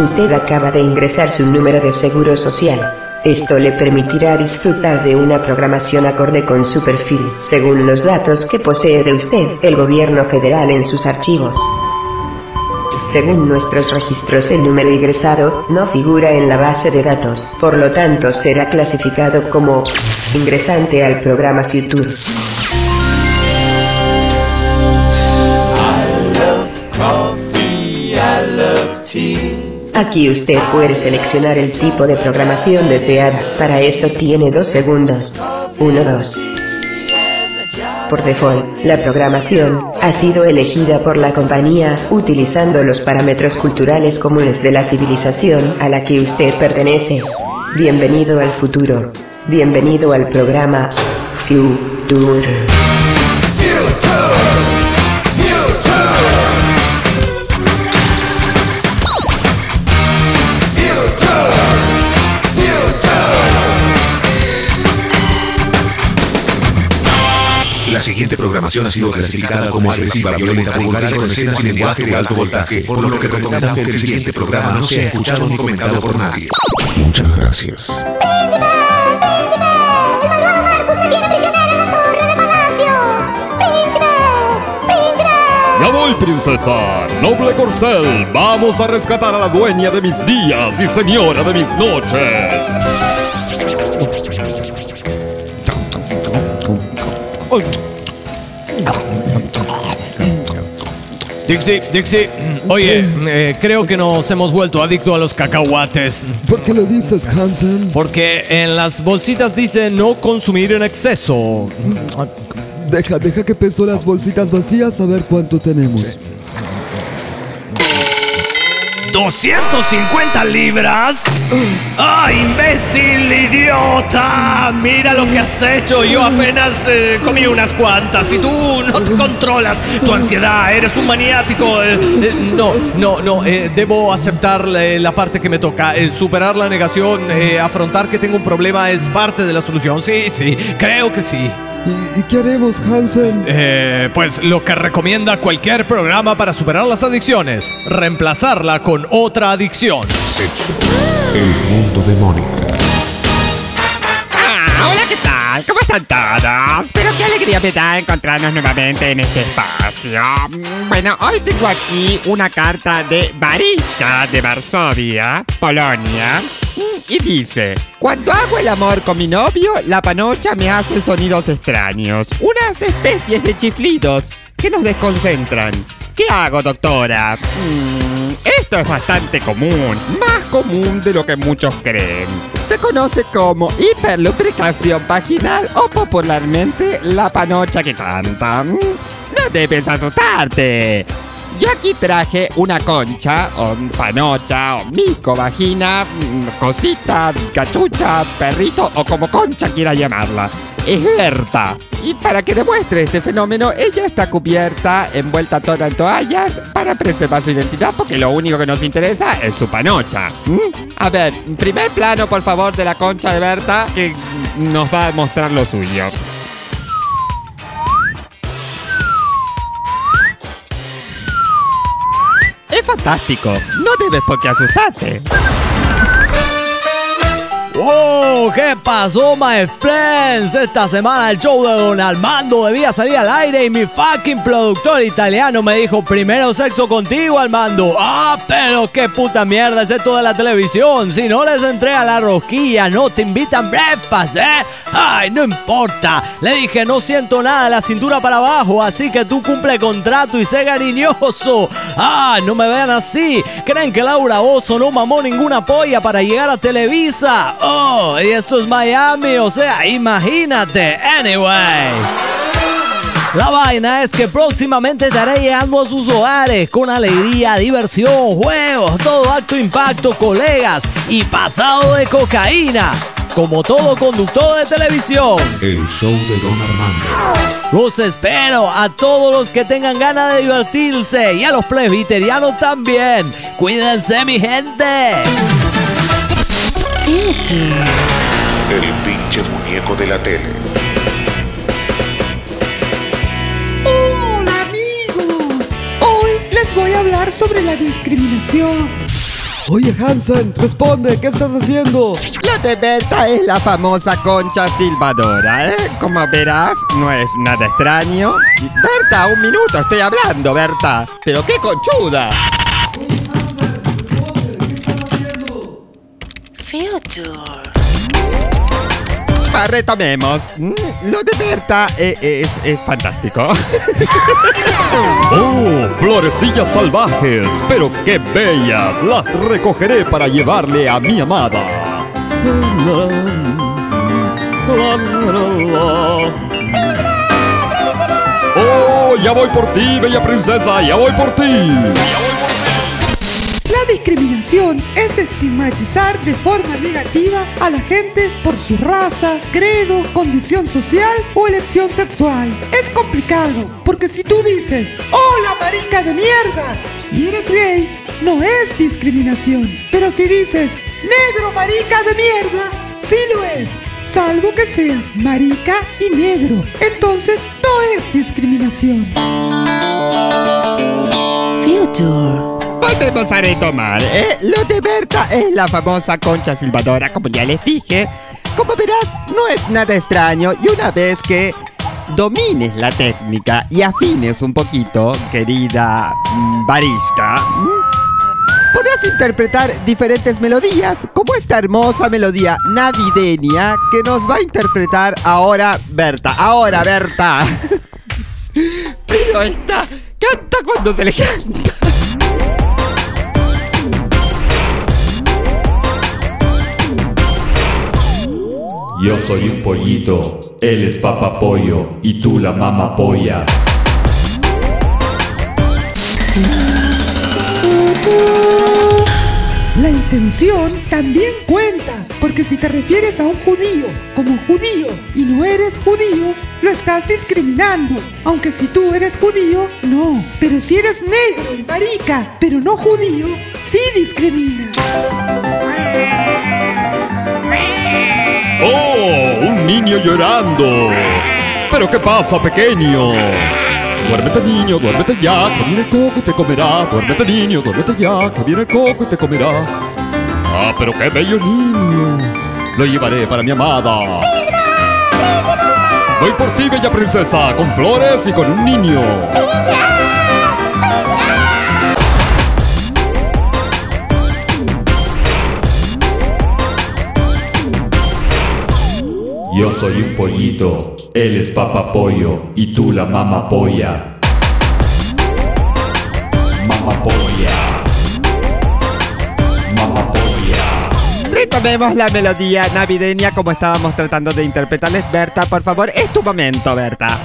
Usted acaba de ingresar su número de seguro social. Esto le permitirá disfrutar de una programación acorde con su perfil, según los datos que posee de usted el gobierno federal en sus archivos. Según nuestros registros el número ingresado no figura en la base de datos, por lo tanto será clasificado como ingresante al programa Future. Aquí usted puede seleccionar el tipo de programación deseada. Para esto tiene dos segundos. 1, 2. Por default, la programación ha sido elegida por la compañía utilizando los parámetros culturales comunes de la civilización a la que usted pertenece. Bienvenido al futuro. Bienvenido al programa Future. La siguiente programación ha sido clasificada como agresiva, violenta, vulgar y con escenas y lenguaje de alto voltaje, por lo que recomendamos que el siguiente programa no sea escuchado ni comentado por nadie. Muchas gracias. ¡Príncipe! ¡Príncipe! ¡El malvado Marcus me tiene prisionero en la torre de palacio! ¡Príncipe! ¡Príncipe! Ya voy, princesa. Noble corcel, vamos a rescatar a la dueña de mis días y señora de mis noches. Dixie, Dixie, oye, eh, creo que nos hemos vuelto adictos a los cacahuates. ¿Por qué lo dices, Hansen? Porque en las bolsitas dice no consumir en exceso. Deja, deja que peso las bolsitas vacías a ver cuánto tenemos. ¿250 libras? ¡Ah, imbécil, idiota! Mira lo que has hecho. Yo apenas eh, comí unas cuantas y tú no te controlas tu ansiedad. Eres un maniático. eh, eh, no, no, no. debo aceptar eh, la parte que me toca. superar la negación, afrontar que tengo un problema es parte de la solución. Sí, sí, creo que sí. ¿Y, qué haremos, Hansen? Pues lo que recomienda cualquier programa para superar las adicciones. Reemplazarla con otra adicción. Sexo. El mundo de Mónica. Ah, hola, ¿qué tal? ¿Cómo están todos? Pero qué alegría me da encontrarnos nuevamente en este espacio. Bueno, hoy tengo aquí una carta de Mariska de Varsovia, Polonia. Y dice, cuando hago el amor con mi novio, la panocha me hace sonidos extraños, unas especies de chiflidos que nos desconcentran. ¿Qué hago, doctora? Mm, esto es bastante común, más común de lo que muchos creen. Se conoce como hiperlubricación vaginal o popularmente la panocha que canta. Mm, No debes asustarte. Yo aquí traje una concha, o panocha, o mico, vagina, mm, cosita, cachucha, perrito, o como concha quiera llamarla. Es Berta. Y para que demuestre este fenómeno, ella está cubierta, envuelta toda en toallas, para preservar su identidad, porque lo único que nos interesa es su panocha. ¿Mm? A ver, primer plano, por favor, de la concha de Berta, que nos va a mostrar lo suyo. Es fantástico. No debes por qué asustarte. ¡Oh! ¿Qué pasó, my friends? Esta semana el show de Don Armando debía salir al aire y mi fucking productor italiano me dijo primero sexo contigo, Armando. ¡Ah, pero qué puta mierda es esto de la televisión! Si no les entré a la rosquilla, no te invitan breakfast, ¿eh? ¡Ay, no importa! Le dije, no siento nada la cintura para abajo, así que tú cumple contrato y sé cariñoso. ¡Ah, no me vean así! ¿Creen que Laura Oso no mamó ninguna polla para llegar a Televisa? Y esto es Miami, o sea, imagínate. Anyway. La vaina es que próximamente estaré llegando a sus hogares con alegría, diversión, juegos, todo acto impacto, colegas y pasado de cocaína. Como todo conductor de televisión. El show de Don Armando. Los espero a todos los que tengan ganas de divertirse y a los presbiterianos también. Cuídense, mi gente. El pinche muñeco de la tele. Hola amigos, hoy les voy a hablar sobre la discriminación. Oye, Hansen, responde, ¿qué estás haciendo? Lo de Berta es la famosa concha silbadora, ¿eh? Como verás, no es nada extraño. Berta, un minuto, estoy hablando, Berta. Pero qué conchuda. Future. Ah, retomemos. Mm, Lo de Berta eh, es, es fantástico. ¡Oh, florecillas salvajes! ¡Pero qué bellas! Las recogeré para llevarle a mi amada. ¡Oh, ya voy por ti, bella princesa! ¡Ya voy por ti! Discriminación es estigmatizar de forma negativa a la gente por su raza, credo, condición social o elección sexual. Es complicado, porque si tú dices, hola marica de mierda, y eres gay, no es discriminación. Pero si dices, negro marica de mierda, sí lo es. Salvo que seas marica y negro. Entonces no es discriminación. Future. Volvemos a retomar, ¿eh? Lo de Berta es la famosa concha silbadora, como ya les dije. Como verás, no es nada extraño y una vez que domines la técnica y afines un poquito, querida mm, Barishka, ¿m? podrás interpretar diferentes melodías, como esta hermosa melodía navideña que nos va a interpretar ahora Berta. Ahora, Berta. Pero esta canta cuando se le canta. Yo soy un pollito, él es papá pollo y tú la mamá polla. La intención también cuenta, porque si te refieres a un judío como judío y no eres judío, lo estás discriminando. Aunque si tú eres judío, no. Pero si eres negro y marica, pero no judío, sí discriminas. ¡Oh, un niño llorando! ¿Pero qué pasa, pequeño? Duérmete, niño, duérmete ya, que viene el coco y te comerá. Duérmete, niño, duérmete ya, que viene el coco y te comerá. Ah, pero qué bello niño. Lo llevaré para mi amada. Voy por ti, bella princesa, con flores y con un niño. Yo soy un pollito, él es papá pollo y tú la mamá polla. Mamá polla. Mamá polla. Retomemos la melodía navideña como estábamos tratando de interpretarles. Berta, por favor, es tu momento, Berta.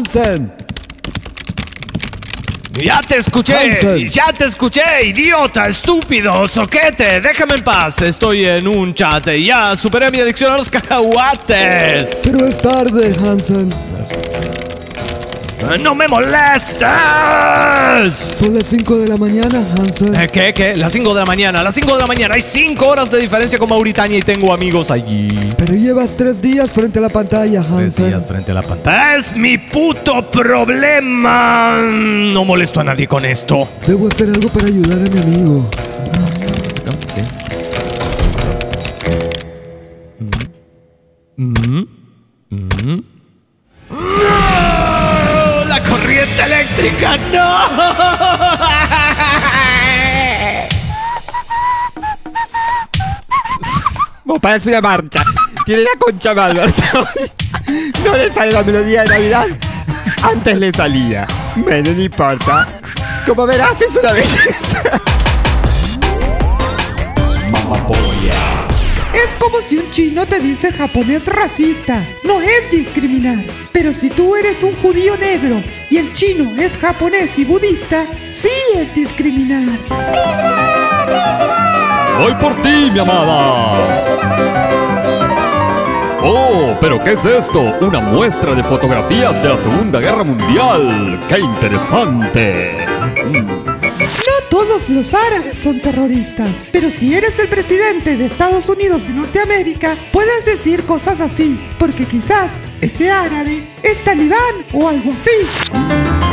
Hansen, Ya te escuché, Hansen. ya te escuché, idiota, estúpido, soquete, déjame en paz. Estoy en un chat ya superé mi adicción a los cacahuates. pero es tarde, Hansen. ¡No me molestes! Son las 5 de la mañana, Hansen. Eh, ¿Qué? ¿Qué? Las 5 de la mañana, las 5 de la mañana. Hay 5 horas de diferencia con Mauritania y tengo amigos allí. Pero llevas tres días frente a la pantalla, Tres Hansen. días frente a la pantalla. ¡Es mi puto problema! No molesto a nadie con esto. Debo hacer algo para ayudar a mi amigo. Vos parece una marcha. Tiene la concha mal. No le sale la melodía de Navidad. Antes le salía. Bueno, no importa. Como verás, es una belleza. Mamá polla. Es como si un chino te dice japonés racista. No es discriminar. Pero si tú eres un judío negro y el chino es japonés y budista, sí es discriminar. Voy por ti, mi amada. Oh, pero ¿qué es esto? Una muestra de fotografías de la Segunda Guerra Mundial. ¡Qué interesante! No todos los árabes son terroristas. Pero si eres el presidente de Estados Unidos de Norteamérica, puedes decir cosas así, porque quizás ese árabe es talibán o algo así.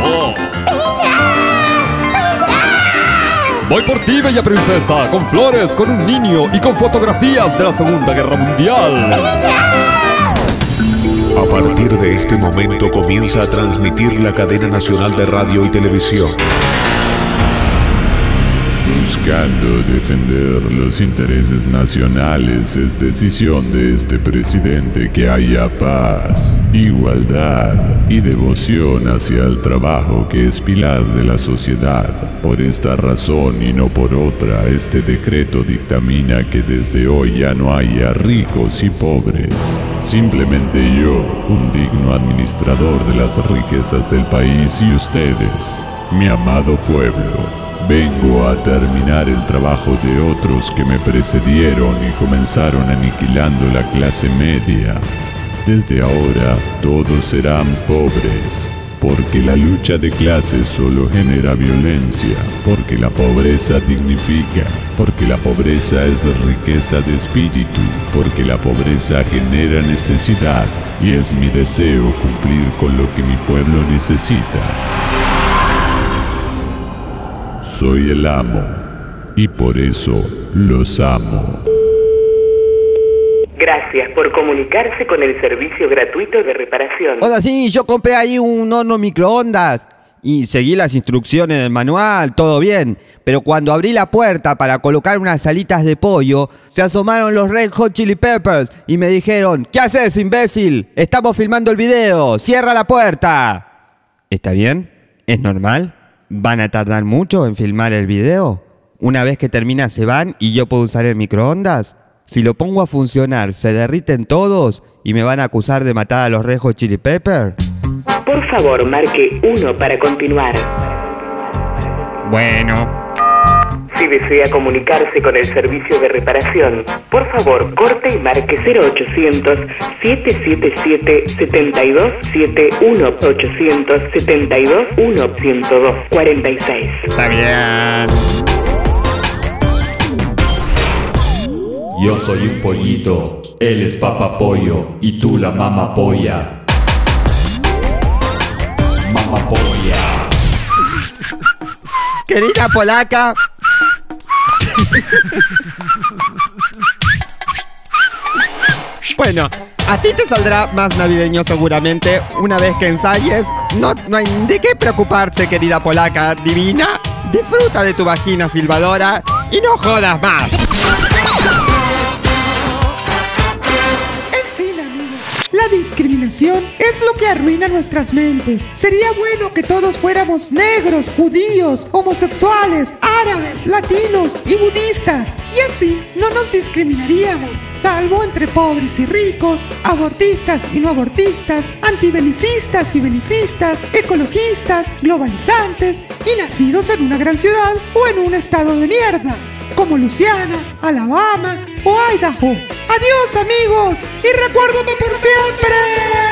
Oh. Voy por ti, bella princesa, con flores, con un niño y con fotografías de la Segunda Guerra Mundial. A partir de este momento comienza a transmitir la cadena nacional de radio y televisión. Buscando defender los intereses nacionales es decisión de este presidente que haya paz, igualdad y devoción hacia el trabajo que es pilar de la sociedad. Por esta razón y no por otra, este decreto dictamina que desde hoy ya no haya ricos y pobres. Simplemente yo, un digno administrador de las riquezas del país y ustedes, mi amado pueblo. Vengo a terminar el trabajo de otros que me precedieron y comenzaron aniquilando la clase media. Desde ahora todos serán pobres, porque la lucha de clases solo genera violencia, porque la pobreza dignifica, porque la pobreza es riqueza de espíritu, porque la pobreza genera necesidad y es mi deseo cumplir con lo que mi pueblo necesita. Soy el amo y por eso los amo. Gracias por comunicarse con el servicio gratuito de reparación. Hola, sí, yo compré ahí un horno microondas y seguí las instrucciones del manual, todo bien. Pero cuando abrí la puerta para colocar unas alitas de pollo, se asomaron los Red Hot Chili Peppers y me dijeron, ¿qué haces, imbécil? Estamos filmando el video, cierra la puerta. ¿Está bien? ¿Es normal? ¿Van a tardar mucho en filmar el video? Una vez que termina se van y yo puedo usar el microondas. Si lo pongo a funcionar, se derriten todos y me van a acusar de matar a los rejos chili pepper. Por favor, marque 1 para continuar. Bueno, Si desea comunicarse con el servicio de reparación, por favor, corte y marque 0800 777 7271 872 102 46. está bien. Yo soy un pollito, él es papá pollo y tú la mama polla. Mama polla. Querida polaca. Bueno, a ti te saldrá más navideño seguramente una vez que ensayes. No, no hay de qué preocuparse, querida polaca divina. Disfruta de tu vagina silbadora y no jodas más. La discriminación es lo que arruina nuestras mentes. Sería bueno que todos fuéramos negros, judíos, homosexuales, árabes, latinos y budistas. Y así no nos discriminaríamos, salvo entre pobres y ricos, abortistas y no abortistas, antibelicistas y belicistas, ecologistas, globalizantes y nacidos en una gran ciudad o en un estado de mierda como Luciana, Alabama o Idaho. Adiós amigos y recuérdame por siempre.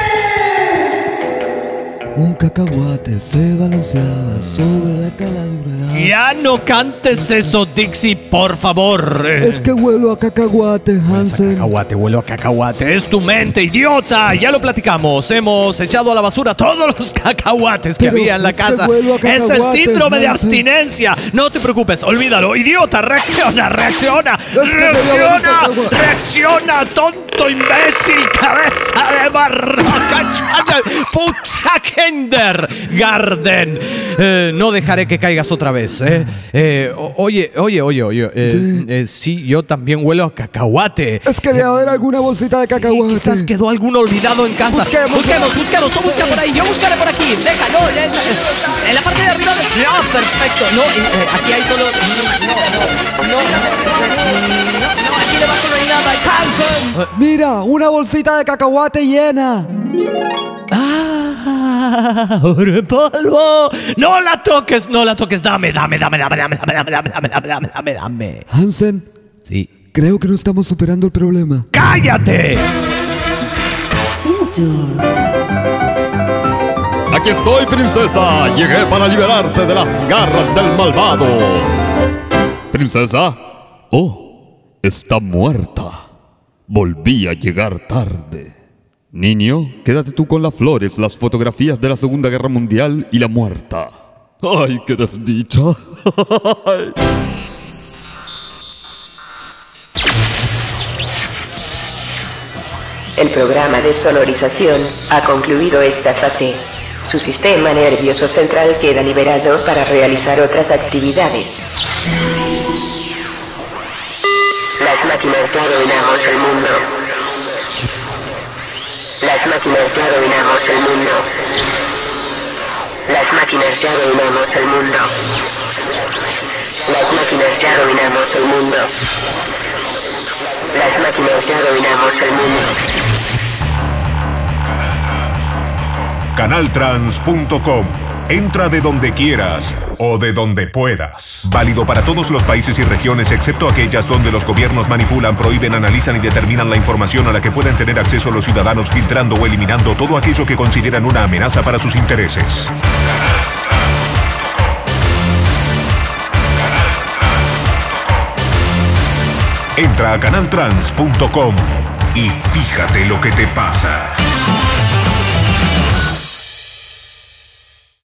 Un cacahuate se balanceaba sobre la caladura. Ya no cantes eso, Dixie, por favor. Es que huelo a cacahuate, Hansen. Cacahuate, huelo a cacahuate. Es tu mente, idiota. Ya lo platicamos. Hemos echado a la basura todos los cacahuates que Pero había en la es que casa. huelo a Es el cacahuate, síndrome de Hansen. abstinencia. No te preocupes, olvídalo. Idiota, reacciona, reacciona. que me dio reacciona, cacahuate. reacciona, tonto imbécil, cabeza de barraca. Pucha Kindergarten. Eh, no dejaré que caigas otra vez. ¿eh? Eh, oye, oye, oye, oye. eh, Sí. eh, sí, yo también huelo a cacahuate. Es que debe haber alguna bolsita de cacahuate. Quizás quedó alguno olvidado en casa. Busquemos. busquemos, busquemos. Tú busca por ahí. Yo buscaré por aquí. Deja, no, en, esa- en la parte de arriba. de- No, perfecto. No, eh, eh, aquí hay solo. No, no, no. No, no, aquí Mira, una bolsita de cacahuate llena. Ah, oro en polvo. No la toques, no la toques. Dame, dame, dame, dame, dame, dame, dame, dame, dame, dame, dame, dame, dame. Hansen, Sí. creo que no estamos superando el problema. ¡Cállate! Future. Aquí estoy, princesa. Llegué para liberarte de las garras del malvado. princesa? Oh, está muerta. Volví a llegar tarde. Niño, quédate tú con las flores, las fotografías de la Segunda Guerra Mundial y la muerta. ¡Ay, qué desdicha! El programa de sonorización ha concluido esta fase. Su sistema nervioso central queda liberado para realizar otras actividades. Máquinas ya dominamos el mundo. Las máquinas ya dominamos el mundo. Las máquinas ya dominamos el mundo. Las máquinas ya dominamos el mundo. Las máquinas ya dominamos el mundo. Canaltrans.com. Entra de donde quieras o de donde puedas. Válido para todos los países y regiones excepto aquellas donde los gobiernos manipulan, prohíben, analizan y determinan la información a la que pueden tener acceso los ciudadanos filtrando o eliminando todo aquello que consideran una amenaza para sus intereses. Entra a canaltrans.com y fíjate lo que te pasa.